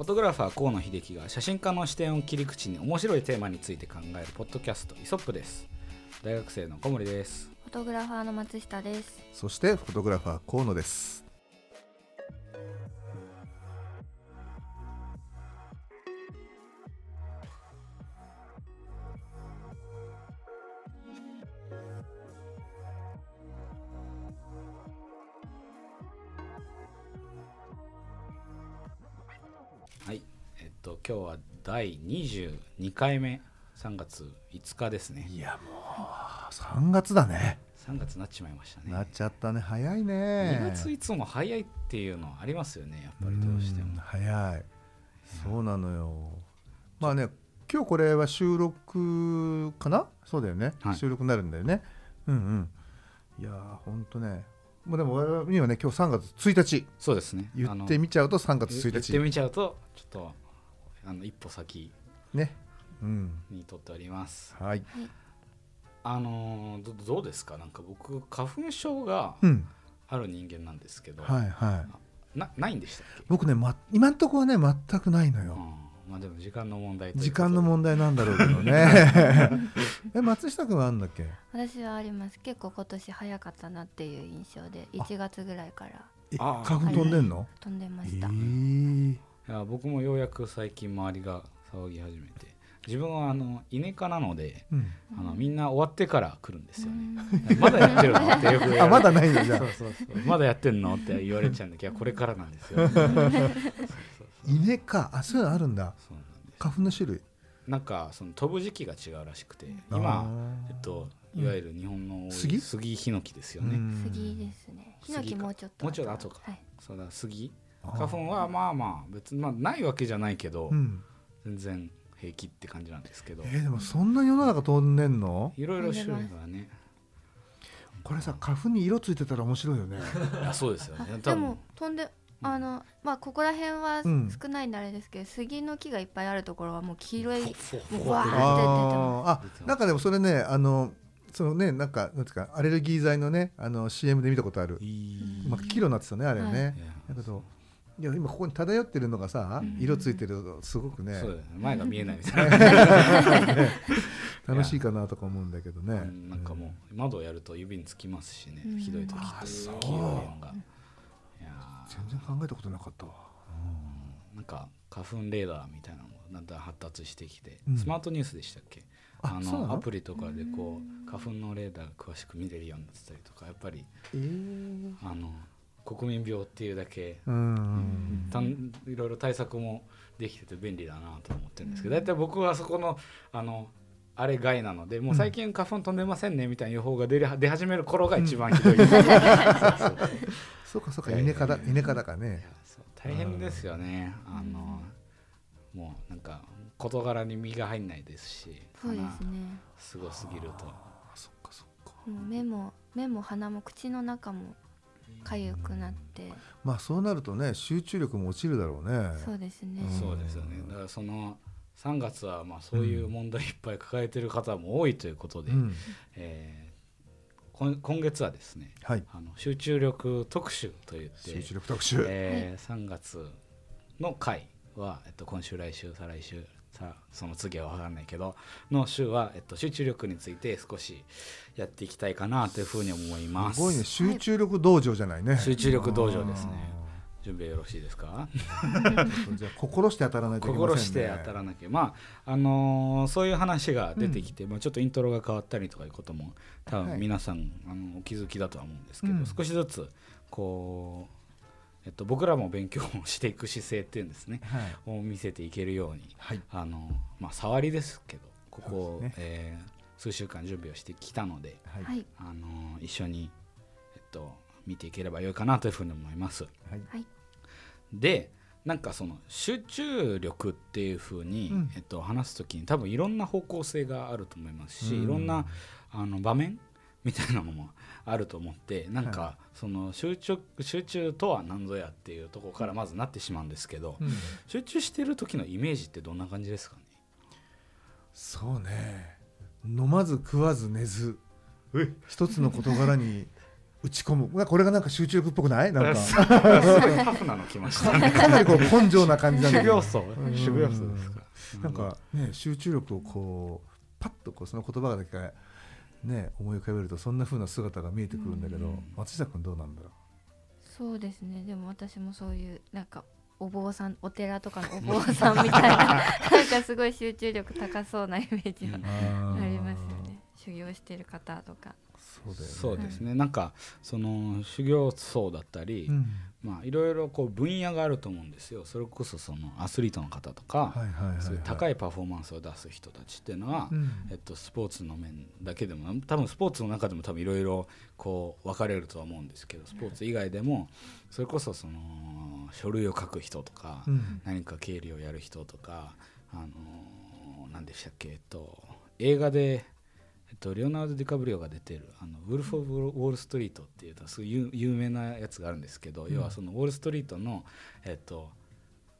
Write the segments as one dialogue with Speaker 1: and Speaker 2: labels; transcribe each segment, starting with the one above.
Speaker 1: フォトグラファー河野秀樹が写真家の視点を切り口に面白いテーマについて考えるポッドキャストイソップです。大学生の小森です。
Speaker 2: フォトグラファーの松下です。
Speaker 3: そしてフォトグラファー河野です
Speaker 1: 第22回目3月5日ですね。
Speaker 3: いやもう3月だね。
Speaker 1: 3月になっちまいましたね。
Speaker 3: なっちゃったね。早い
Speaker 1: 2
Speaker 3: ね
Speaker 1: 月いつも早いっていうのありますよねやっぱりどうして
Speaker 3: うん
Speaker 1: も
Speaker 3: 早い。そうなのよ。まあね今日これは収録かな？そうだよね、
Speaker 1: はい。
Speaker 3: 収録になるんだよね。うんうん。いやーほんとね。もうでも我々にはね今日3月1日。
Speaker 1: そうですね。
Speaker 3: 言ってみちゃうと3月1
Speaker 1: 言って
Speaker 3: 日
Speaker 1: みちゃうとちょっとあの一歩先
Speaker 3: ね。うん。
Speaker 1: にとっております。
Speaker 3: はい。
Speaker 1: あのーどどうですか？なんか僕花粉症が
Speaker 3: うん。
Speaker 1: ある人間なんですけど、
Speaker 3: はいはい。
Speaker 1: なないんでしたっけ、
Speaker 3: 僕ね、ま、今んとこはね全くないのよ、
Speaker 1: うん、まあでも時間の問題
Speaker 3: 時間の問題なんだろうけどね。え松下君はあんだっけ？
Speaker 2: 私はあります。結構今年早かったなっていう印象で1月ぐらいから。
Speaker 3: え
Speaker 1: あ
Speaker 3: 花粉飛んでんの、
Speaker 2: 飛んでま
Speaker 3: え
Speaker 2: した、
Speaker 3: ー。
Speaker 1: いや僕もようやく最近周りが騒ぎ始めて。自分はあの稲科なので
Speaker 3: うん。
Speaker 1: あのみんな終わってから来るんですよね、
Speaker 2: うん。
Speaker 1: まだやってるのってよく言われ
Speaker 3: あまだないのじゃ
Speaker 1: そうそうそう。まだやってんのって言われちゃうんだけどこれからなんですよ。
Speaker 3: 稲かあそういうのあるんだ。
Speaker 1: そうなんです。
Speaker 3: 花粉の種類。
Speaker 1: なんかその飛ぶ時期が違うらしくて
Speaker 3: あ
Speaker 1: 今
Speaker 3: ー
Speaker 1: えっといわゆる日本の
Speaker 3: 杉？
Speaker 1: 杉ヒノキですよね、
Speaker 3: うん。
Speaker 2: 杉ですね。ヒノキもうちょっと。
Speaker 1: もうちょっと後か。
Speaker 2: はい、
Speaker 1: そうだ杉花粉はまあまあ別に、まあ、ないわけじゃないけど、
Speaker 3: うん。
Speaker 1: 全然平気って感じなんですけど。
Speaker 3: えーでもそんな世の中飛んでんの？
Speaker 1: いろいろ種類がね。
Speaker 3: これさ花粉に色ついてたら面白いよね。
Speaker 1: いやそうですよね。
Speaker 2: あ
Speaker 1: 多分。
Speaker 2: でも飛んであのまあここら辺は
Speaker 3: うん
Speaker 2: 少ないんであれですけど、杉の木がいっぱいあるところはもう黄色い
Speaker 1: ふわ
Speaker 3: あなんかでもそれねあのそのねなんかなんていうかアレルギー剤のねあの CM で見たことある、
Speaker 1: いい。
Speaker 3: まあ、黄色になってたねあれね、
Speaker 1: い。や。
Speaker 3: だけどいや今ここに漂ってるのがさ、
Speaker 2: うん。
Speaker 3: 色ついてるとすごくね。
Speaker 1: そうね。前が見えないみたいな
Speaker 3: 楽しいかなとか思うんだけどね、
Speaker 1: うんなんかもう窓をやると指につきますしね、
Speaker 2: うん。
Speaker 1: ひどい時って
Speaker 3: あそう。
Speaker 1: 黄色いのが
Speaker 3: 全然考えたことなかったわ、
Speaker 1: なんか花粉レーダーみたいなのもだんだん発達してきて、
Speaker 3: うん。
Speaker 1: スマートニュースでしたっけ？
Speaker 3: あそうなの？
Speaker 1: のアプリとかでこう花粉のレーダーが詳しく見れるようになってたりとかやっぱり
Speaker 3: えー。
Speaker 1: あの国民病っていうだけ
Speaker 3: うん。
Speaker 1: たんいろいろ対策もできてて便利だなと思ってるんですけど大体僕はそこのあのあれ害なのでもう最近花粉飛んでませんねみたいな予報が出り出始める頃が一番ひどい、そうそう
Speaker 3: そう。かそうか稲科だ稲科だから
Speaker 1: い
Speaker 3: ね
Speaker 1: やそう。大変ですよね。あのもうなんか事柄に身が入んないですし
Speaker 2: そうですね。
Speaker 1: 鼻すごすぎると。
Speaker 3: あそっかそっか。
Speaker 2: 目も目も鼻も口の中も痒くなって。
Speaker 3: まあそうなるとね集中力も落ちるだろうね。
Speaker 2: そうですね、
Speaker 3: うん。
Speaker 1: そうですよね。だからその3月はまあそういう問題いっぱい抱えてる方も多いということで、
Speaker 3: うん。
Speaker 1: えー今今月はですね
Speaker 3: はい。
Speaker 1: あの集中力特集といって
Speaker 3: 集中力特集、
Speaker 1: えー3月の回は、えっと、今週来週再来週さその次は分かんないけどの週は、えっと、集中力について少しやっていきたいかなというふうに思います。
Speaker 3: すごいね。集中力道場じゃないね、
Speaker 1: 集中力道場ですね。準備よろしいですか？
Speaker 3: じゃあ心して当たらないといけませんね。
Speaker 1: 心して当たらなきゃ。まああのーそういう話が出てきて、まあ、ちょっとイントロが変わったりとかいうことも多
Speaker 3: はい。
Speaker 1: 分皆さん、あのお気づきだとは思うんですけど、
Speaker 3: うん。
Speaker 1: 少しずつこう、えっと、僕らも勉強をしていく姿勢っていうんですね。
Speaker 3: はい。
Speaker 1: を見せていけるように
Speaker 3: はい。
Speaker 1: あの、まあ、触りですけどここ
Speaker 3: ね。
Speaker 1: えー数週間準備をしてきたので、
Speaker 3: はい。
Speaker 2: はい。
Speaker 1: あの一緒に、えっと、見ていければよいかなというふうに思います。でなんかその集中力っていうふうに、
Speaker 3: うん。
Speaker 1: えっと、話す時に多分いろんな方向性があると思いますし、
Speaker 3: うん。
Speaker 1: いろんなあの場面みたいなのもあると思ってなんか、
Speaker 3: は
Speaker 1: その集中集中とは何ぞやっていうところからまずなってしまうんですけど、
Speaker 3: うん。
Speaker 1: 集中してる時のイメージってどんな感じですかね？
Speaker 3: そうね。飲まず食わず寝ず一つの事柄に 打ち込む。まあこれがなんか集中力っぽくない？なんか。
Speaker 1: すごいタフなの来ましたね。
Speaker 3: かなりこう根性な感じなんだけど
Speaker 1: 修行僧？
Speaker 3: ん。
Speaker 1: 修行僧ですか？ら
Speaker 3: なんかね集中力をこうパッとこうその言葉だけね思い浮かべるとそんな風な姿が見えてくるんだけど、
Speaker 2: うん。
Speaker 3: 松下君どうなんだろ
Speaker 2: そうですね。でも私もそういうなんかお坊さんお寺とかのお坊さんみたいな なんかすごい集中力高そうなイメージは
Speaker 3: あ
Speaker 2: りますよね。修行してる方とか
Speaker 3: そうね。
Speaker 1: そうですね。なんかその修行僧だったり、
Speaker 3: うん。
Speaker 1: まあいろいろこう分野があると思うんですよ。それこそそのアスリートの方とか、
Speaker 3: はい
Speaker 1: 高いパフォーマンスを出す人たちっていうのは、
Speaker 3: うん。
Speaker 1: えっと、スポーツの面だけでも多分スポーツの中でも多分いろいろこう分かれるとは思うんですけどスポーツ以外でもそれこそその書類を書く人とか、
Speaker 3: うん。
Speaker 1: 何か経理をやる人とかあのー何でしたっけ、えっと、映画で、えっと、レオナルド・ディカブリオが出てる「あのウルフ・オブ・ウォール・ストリート」っていうすごい有有名なやつがあるんですけど、
Speaker 3: うん。
Speaker 1: 要はそのウォール・ストリートのえっと、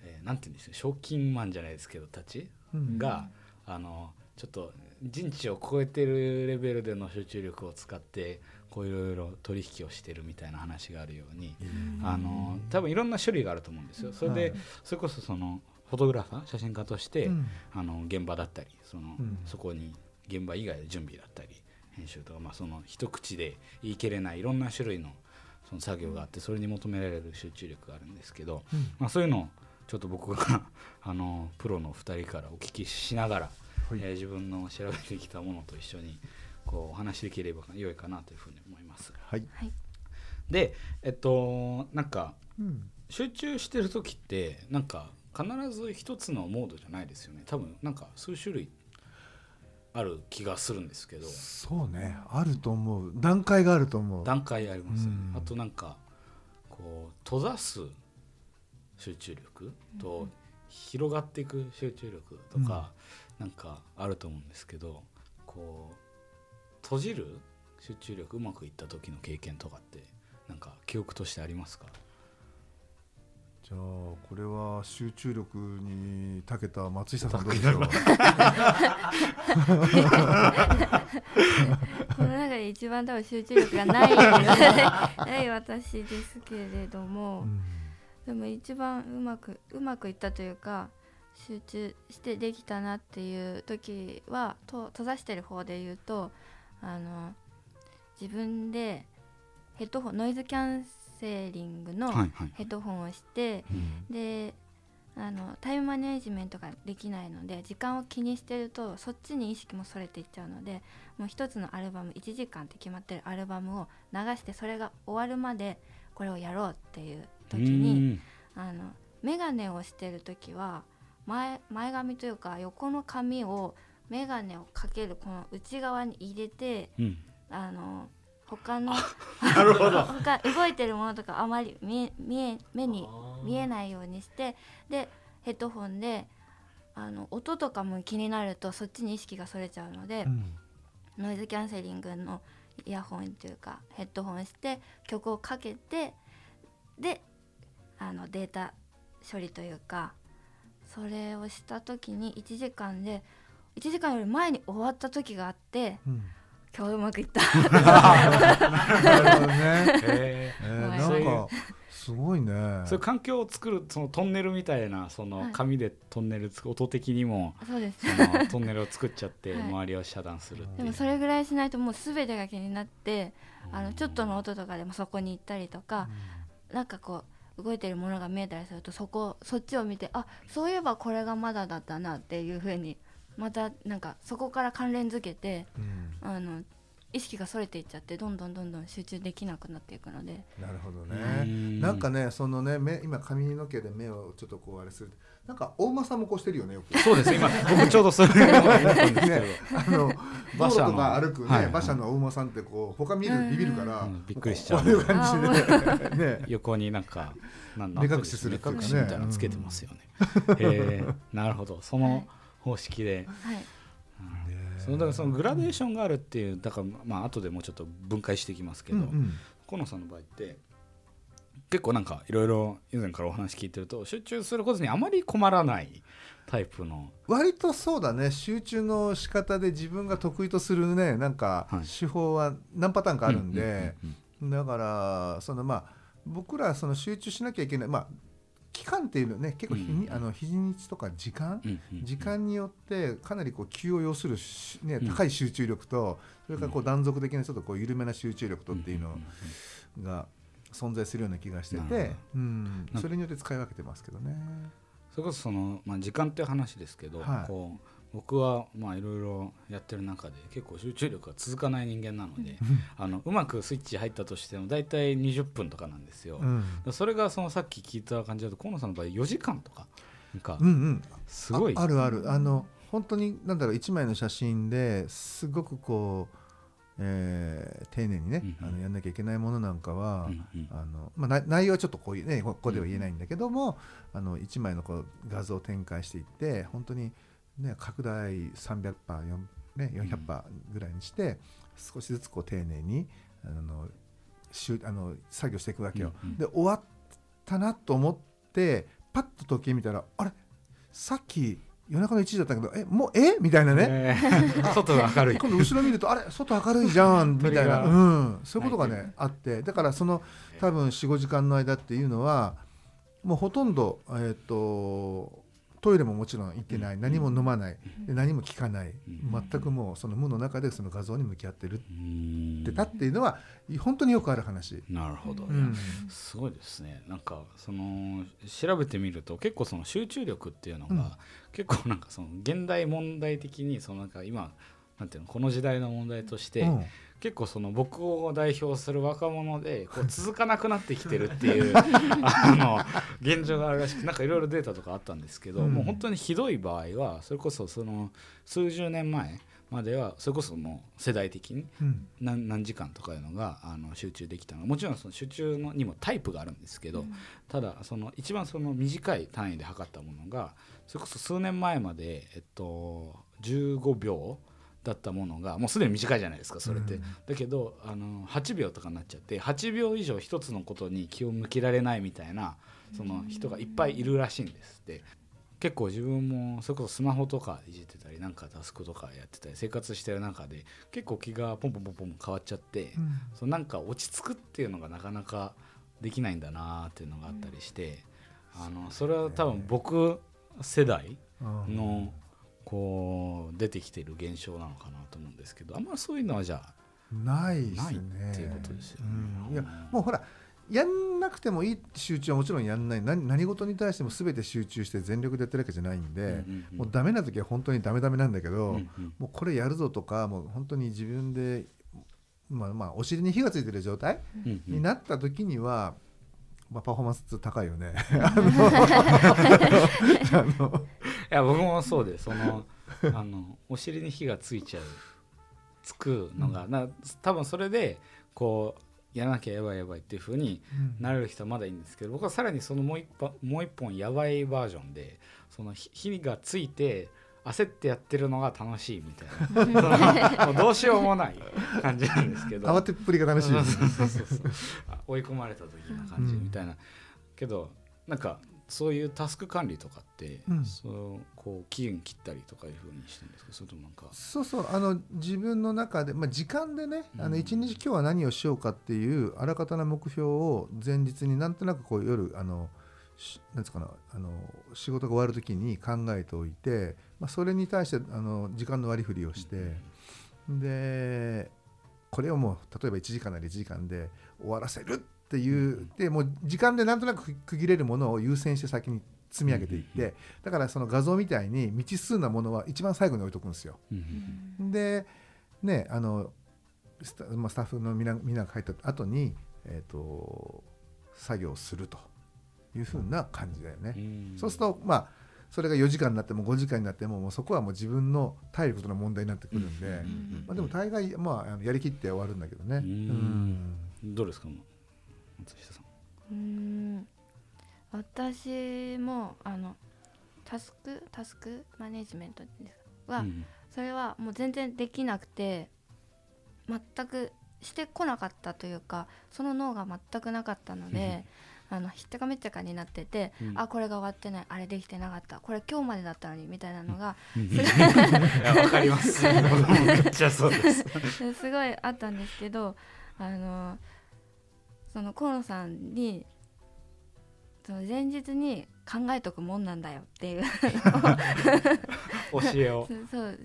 Speaker 1: えーなんて言うんでしょう賞金マンじゃないですけどたち
Speaker 3: うん。
Speaker 1: が、あのちょっと人知を超えてるレベルでの集中力を使ってこういろいろ取引をしてるみたいな話があるように、あの多分いろんな種類があると思うんですよ。それで、
Speaker 3: はい。
Speaker 1: それこそそのフォトグラファー写真家として、
Speaker 3: うん。
Speaker 1: あの現場だったりその、
Speaker 3: うん。
Speaker 1: そこに現場以外で準備だったり編集とか、まあ、その一口で言い切れないいろんな種類のその作業があってそれに求められる集中力があるんですけど、
Speaker 3: うん。
Speaker 1: まあ、そういうのをちょっと僕が あのプロの2人からお聞きしながら、
Speaker 3: はい。
Speaker 1: えー自分の調べてきたものと一緒にこうお話しできれば良いかなというふうに思います。
Speaker 3: はい、
Speaker 2: はい。
Speaker 1: でえっとなんか
Speaker 3: うん。
Speaker 1: 集中してる時ってなんか必ず一つのモードじゃないですよね。多分なんか数種類ある気がするんですけど。
Speaker 3: そうね。あると思う。段階があると思う。
Speaker 1: 段階ありますよね。
Speaker 3: うん。
Speaker 1: あとなんかこう閉ざす集中力と広がっていく集中力とかなんかあると思うんですけどこう閉じる集中力うまくいった時の経験とかってなんか記憶としてありますか？
Speaker 3: じゃあこれは集中力に長けた松下さんどうでしょう？
Speaker 2: この中で一番多分集中力がないない私ですけれども、
Speaker 3: うん。
Speaker 2: でも一番うまくうまくいったというか集中してできたなっていう時はと閉ざしてる方で言うとあの自分でヘッドホンノイズキャンセリングのヘッドホンをして、
Speaker 1: うん。
Speaker 2: であのタイムマネジメントができないので時間を気にしてるとそっちに意識もそれていっちゃうのでもう一つのアルバム1時間って決まってるアルバムを流してそれが終わるまでこれをやろうっていう時にあの眼鏡をしてる時は前前髪というか横の髪を眼鏡をかけるこの内側に入れて
Speaker 1: うんうん。
Speaker 2: あの他の
Speaker 1: なるほど。
Speaker 2: 他動いてるものとかあまり見え見え目に見えないようにしてでヘッドホンであの音とかも気になるとそっちに意識がそれちゃうので、
Speaker 3: うん。
Speaker 2: ノイズキャンセリングのイヤホンというかヘッドホンして曲をかけてであのデータ処理というかそれをした時に1時間で1時間より前に終わった時があって
Speaker 3: うん
Speaker 2: 今日うまくいった。
Speaker 3: なるほどね。なんかすごいね。
Speaker 1: ーそういう環境を作るそのトンネルみたいなその
Speaker 2: はい。
Speaker 1: 紙でトンネルつく音的にも
Speaker 2: そうです。
Speaker 1: トンネルを作っちゃって
Speaker 2: はい。
Speaker 1: 周りを遮断する
Speaker 2: でもそれぐらいしないともう全てが気になってあのちょっとの音とかでもそこに行ったりとかなんかこう動いてるものが見えたりするとそこそっちを見てあそういえばこれがまだだったなっていうふうにまたなんかそこから関連づけて
Speaker 3: うん。
Speaker 2: あの意識がそれていっちゃってどんどんどんどん集中できなくなっていくので。
Speaker 3: なるほど
Speaker 1: う
Speaker 3: ね
Speaker 1: ん
Speaker 3: なんかねそのね目今髪の毛で目をちょっとこうあれする。なんか大間さんもこうしてるよねよく。
Speaker 1: そうです今僕ちょうどそれを思ったんですけど。
Speaker 3: ね、あの
Speaker 1: 馬車の
Speaker 3: とか歩くね、
Speaker 1: はい。はい
Speaker 3: 馬車の大馬さんってこう他見るビビるから、
Speaker 1: うん。びっくりしちゃう。
Speaker 3: こういう感じで。ね
Speaker 1: 横になんかなん
Speaker 3: 目隠しするっていうかね。
Speaker 1: 目隠しみたいなのつけてますよね。へー。なるほど。その方式で、
Speaker 2: はい。
Speaker 3: ね
Speaker 1: そのだからそのグラデーションがあるっていうだからまあ後でもうちょっと分解していきますけど、
Speaker 3: うんうん。
Speaker 1: 河野さんの場合って結構なんかいろいろ以前からお話聞いてると集中することにあまり困らないタイプの。
Speaker 3: 割とそうだね。集中の仕方で自分が得意とするねなんか
Speaker 1: はい。
Speaker 3: 手法は何パターンかあるんで、だからそのまあ僕らその集中しなきゃいけないまあ期間っていうのね結構日に、
Speaker 1: うん
Speaker 3: あの日にちとか時間、
Speaker 1: うんうん
Speaker 3: 時間によってかなりこう気を要するし、ね、
Speaker 1: うん。
Speaker 3: 高い集中力と、それからこう断続的なちょっとこう緩めな集中力とっていうのが存在するような気がしてて、うん。それによって使い分けてますけどね。
Speaker 1: それこそその、まあ、時間っていう話ですけど、
Speaker 3: はい。
Speaker 1: こう僕はまあいろいろやってる中で結構集中力が続かない人間なのであのうまくスイッチ入ったとしても大体20分とかなんですよ、
Speaker 3: うん。
Speaker 1: それがそのさっき聞いた感じだと河野さんの場合4時間とかなんか
Speaker 3: うんうん、
Speaker 1: すごい。
Speaker 3: ああるある。あの本当になんだろう1枚の写真ですごくこう、えー丁寧にね、
Speaker 1: うんうん。
Speaker 3: あのやんなきゃいけないものなんかは、
Speaker 1: うんうん。
Speaker 3: あのまあ、な内容はちょっとこういうねここでは言えないんだけども、あの1枚のこう画像を展開していって本当に、ね、拡大300パー、4ね、400パーぐらいにして、少しずつこう丁寧にあのしゅあの作業していくわけよ。
Speaker 1: うんうん
Speaker 3: で終わったなと思ってパッと時計見たらあれ？さっき夜中の1時だったけどえもうえ？みたいなね、
Speaker 1: えー 外が明るい。
Speaker 3: 今度後ろ見るとあれ？外明るいじゃん。みたいな、うん、そういうことがねあって。だからその多分45時間の間っていうのはもうほとんど、えー、とトイレももちろん行ってない、
Speaker 1: うん。
Speaker 3: 何も飲まない、で何も聞かない、
Speaker 1: うん。
Speaker 3: 全くもうその無の中でその画像に向き合ってるっ
Speaker 1: うん。
Speaker 3: てたっていうのは本当によくある話。
Speaker 1: なるほど、
Speaker 3: うん。
Speaker 1: すごいですね。なんかその調べてみると結構その集中力っていうのが、
Speaker 3: うん。
Speaker 1: 結構なんかその現代問題的にそのなんか今なんていうのこの時代の問題として、
Speaker 3: うん
Speaker 1: 結構その僕を代表する若者でこう 続かなくなってきてるっていう あの現状があるらしくなんかいろいろデータとかあったんですけど、
Speaker 3: うん。
Speaker 1: もう本当にひどい場合はそれこそその数十年前まではそれこそもう世代的に
Speaker 3: うん。
Speaker 1: 何何時間とかいうのがあの集中できたのもちろんその集中のにもタイプがあるんですけど、ただその一番その短い単位で測ったものがそれこそ数年前まで、えっと、15秒だったものがもうすでに短いじゃないですかそれって、
Speaker 3: うん
Speaker 1: だけどあの8秒とかになっちゃって8秒以上一つのことに気を向けられないみたいなその人がいっぱいいるらしいんですって。結構自分もそれこそスマホとかいじってたりなんかタスクとかやってたり生活してる中で結構気がポンポンポンポン変わっちゃって、
Speaker 3: うん。
Speaker 1: そのなんか落ち着くっていうのがなかなかできないんだなっていうのがあったりして、あのそれは多分僕世代
Speaker 3: うん。
Speaker 1: のこう出てきてる現象なのかなと思うんですけどあんまりそういうのはじゃあ
Speaker 3: ないですね。
Speaker 1: っていうことですよね
Speaker 3: うん。いやもうほらやんなくてもいい集中はもちろんやんない。何何事に対しても全て集中して全力でやってるわけじゃないんで、
Speaker 1: うんうんうん。
Speaker 3: もうダメな時は本当にダメダメなんだけど、
Speaker 1: うんうん。
Speaker 3: もうこれやるぞとかもう本当に自分で、まあ、まあお尻に火がついてる状態
Speaker 1: うんうん。
Speaker 3: になった時には、まあ、パフォーマンス高いよね。あの
Speaker 1: いや僕もそうでその あのお尻に火がついちゃうつくのが、な多分それでこうやらなきゃやばいやばいっていう風になれる人はまだいいんですけど僕はさらにそのもう一本もう一本やばいバージョンでその火火がついて焦ってやってるのが楽しいみたいな。どうしようもない感じなんですけど。
Speaker 3: 慌てっぷりが楽しい。
Speaker 1: 追い込まれた時な感じみたいな、けどなんかそういうタスク管理とかって、
Speaker 3: うん。
Speaker 1: そうこう期限切ったりとかいうふうにしてるんですか？それともなんか。
Speaker 3: そうそう。あの自分の中で、まあ、時間でね、あ
Speaker 1: うん。
Speaker 3: の一日今日は何をしようかっていうあらかたな目標を前日になんとなくこう夜あのしなんつうかなあの仕事が終わる時に考えておいて、まあ、それに対してあの時間の割り振りをして、でこれをもう例えば1時間なり1時間で終わらせるっていうでもう時間でなんとなく区切れるものを優先して先に積み上げていってだからその画像みたいに未知数なものは一番最後に置いとくんですよ。
Speaker 1: うん
Speaker 3: でねあのスタ,、まあ、スタッフのみんなみんなが帰った後に、えー、と作業するというふうな感じだよね。
Speaker 1: うん
Speaker 3: そうするとまあそれが4時間になっても5時間になってももうそこはもう自分の体力との問題になってくるんで、
Speaker 1: うんうん
Speaker 3: まあ、でも大概、まあ、やりきって終わるんだけどね。
Speaker 1: うん。どうですか松下さん。
Speaker 2: うーん。私もあのタスクタスクマネジメントは、
Speaker 1: うん
Speaker 2: それはもう全然できなくて全くしてこなかったというかその脳が全くなかったので、あのひったかめっちゃかになってて、
Speaker 1: うん。
Speaker 2: あこれが終わってないあれできてなかったこれ今日までだったのにみたいなのが、
Speaker 1: わかります。僕もめっちゃそうです。
Speaker 2: すごいあったんですけどあのその河野さんにその前日に考えとくもんなんだよっていう。
Speaker 1: 教えを。
Speaker 2: そうそう。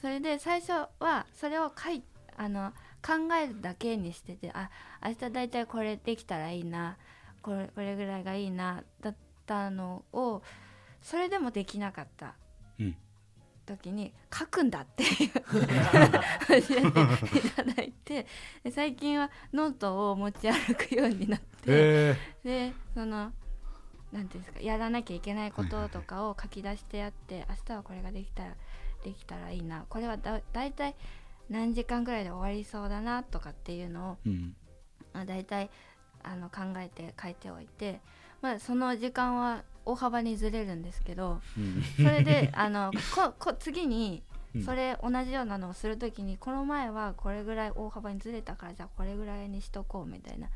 Speaker 2: それで最初はそれを書いあの考えるだけにしててあ明日だいたいこれできたらいいなこれこれぐらいがいいなだったのをそれでもできなかった
Speaker 1: うん。
Speaker 2: 時に書くんだって。いう教えていただいてで最近はノートを持ち歩くようになって
Speaker 1: へ
Speaker 2: でそのなんていうんですかやらなきゃいけないこととかを書き出してやって、明日はこれができたらできたらいいな。これはだだいたい何時間ぐらいで終わりそうだなとかっていうのを
Speaker 1: えうん。
Speaker 2: あだいたいあの考えて書いておいて、まあ、その時間は大幅にずれるんですけど
Speaker 1: うん。
Speaker 2: それで あのここ次に
Speaker 1: うん。
Speaker 2: それ同じようなのをするときにこの前はこれぐらい大幅にずれたからじゃあこれぐらいにしとこうみたいな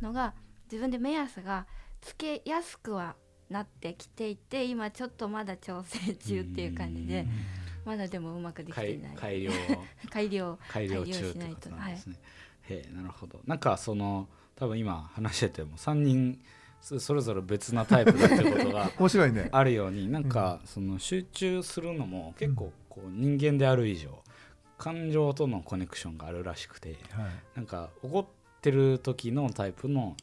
Speaker 2: のが自分で目安がつけやすくはなってきていて今ちょっとまだ調整中っていう感じでまだでもうまくできて
Speaker 1: 改
Speaker 2: いない。
Speaker 1: 改良。
Speaker 2: 改良。
Speaker 1: 改良中
Speaker 2: 改良
Speaker 1: ってこ
Speaker 2: しないと
Speaker 1: となんですね。へえなるほど。なんかその多分今話してても3人そそれぞれ別なタイプだってことが
Speaker 3: 面白いね。
Speaker 1: あるようになんかその集中するのも結構こう人間である以上感情とのコネクションがあるらしくて
Speaker 3: はい。
Speaker 1: なんか怒ってる時のタイプの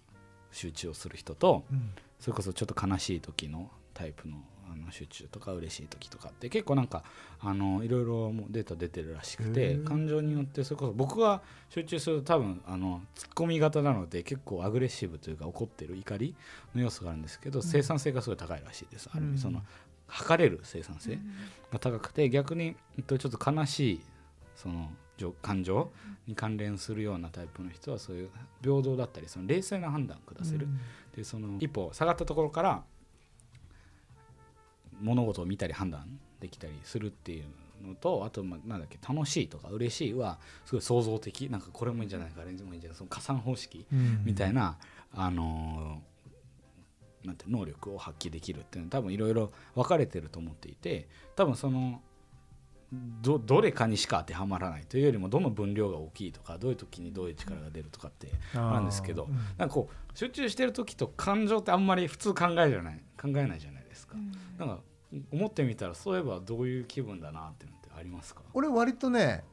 Speaker 1: 集中をする人と
Speaker 3: うん。
Speaker 1: それこそちょっと悲しい時のタイプのあの集中とか嬉しい時とかって結構なんかあのいろいろもうデータ出てるらしく
Speaker 3: へ
Speaker 1: て
Speaker 3: ー。
Speaker 1: 感情によってそれこそ僕が集中すると多分あのツッコミ型なので結構アグレッシブというか怒ってる怒りの要素があるんですけど生産性がすごい高いらしいです、ある意
Speaker 3: うん。
Speaker 1: 味その測れる生産性。が高くて逆に、えっと、ちょっと悲しいその情感情に関連するようなタイプの人はそういう平等だったりその冷静な判断を下せる、でその一歩下がったところから物事を見たり判断できたりするっていうのとあとまあなんだっけ楽しいとか嬉しいはすごい創造的なんかこれもいいんじゃないかあれもいいんじゃないかその加算方式
Speaker 3: うん。
Speaker 1: みたいな、あのーなんて能力を発揮できるっていうのは多分いろいろ分かれてると思っていて多分そのどどれかにしか当てはまらないというよりもどの分量が大きいとかどういう時にどういう力が出るとかってあるんですけど
Speaker 3: うん。
Speaker 1: なんかこう集中してる時と感情ってあんまり普通考えじゃない考えないじゃないですか。なんか思ってみたらそういえばどういう気分だなってのってありますか？
Speaker 3: 俺割とね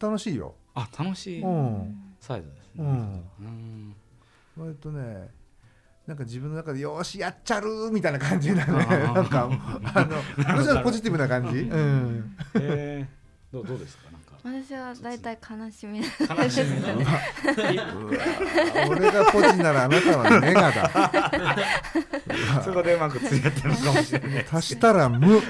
Speaker 3: 楽しいよ。
Speaker 1: あ楽しい。
Speaker 3: うん。
Speaker 1: サイズですね。
Speaker 3: うん。
Speaker 1: うん。
Speaker 3: 割とねなんか自分の中でよーしやっちゃるみたいな感じだね。
Speaker 1: あー。
Speaker 3: なんかあの ポジティブな感じ、うん、
Speaker 1: えー、どうどうですか？なんか
Speaker 2: 私はだいたい悲しみ。
Speaker 1: 悲しみ
Speaker 3: 俺がポジならあなたはネガだ。
Speaker 1: そこでうまく付き合ってるのかもしれない。
Speaker 3: 足したら無。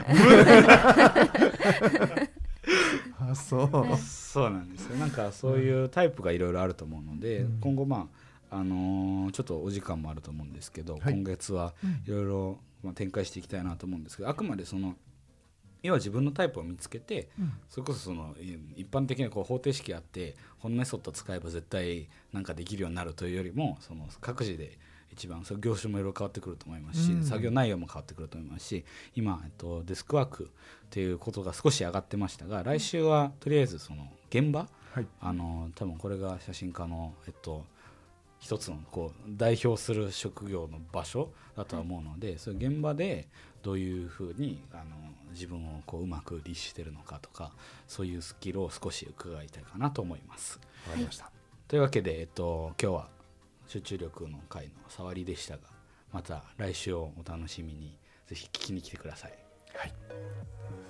Speaker 3: あそう。
Speaker 1: そうなんですよ。なんかそういうタイプがいろいろあると思うので、
Speaker 3: うん。
Speaker 1: 今後まああのーちょっとお時間もあると思うんですけど、
Speaker 3: はい。
Speaker 1: 今月はいろいろまあ展開していきたいなと思うんですけどあくまでその要は自分のタイプを見つけて、
Speaker 3: うん。
Speaker 1: それこそそのい一般的なこう方程式あってこのメソッド使えば絶対なんかできるようになるというよりもその各自で一番その業種もいろいろ変わってくると思いますし、
Speaker 3: うん。
Speaker 1: 作業内容も変わってくると思いますし今、えっと、デスクワークっていうことが少し上がってましたが来週はとりあえずその現場？
Speaker 3: はい。
Speaker 1: あの多分これが写真家の、えっと、一つのこう代表する職業の場所だとは思うので、そういう現場でどういうふうにあの自分をこううまく律してるのかとかそういうスキルを少し伺いたいかなと思います。
Speaker 3: わかりました、
Speaker 1: というわけで、えっと、今日は集中力の回の触りでしたがまた来週をお楽しみにぜひ聞きに来てください。
Speaker 3: はい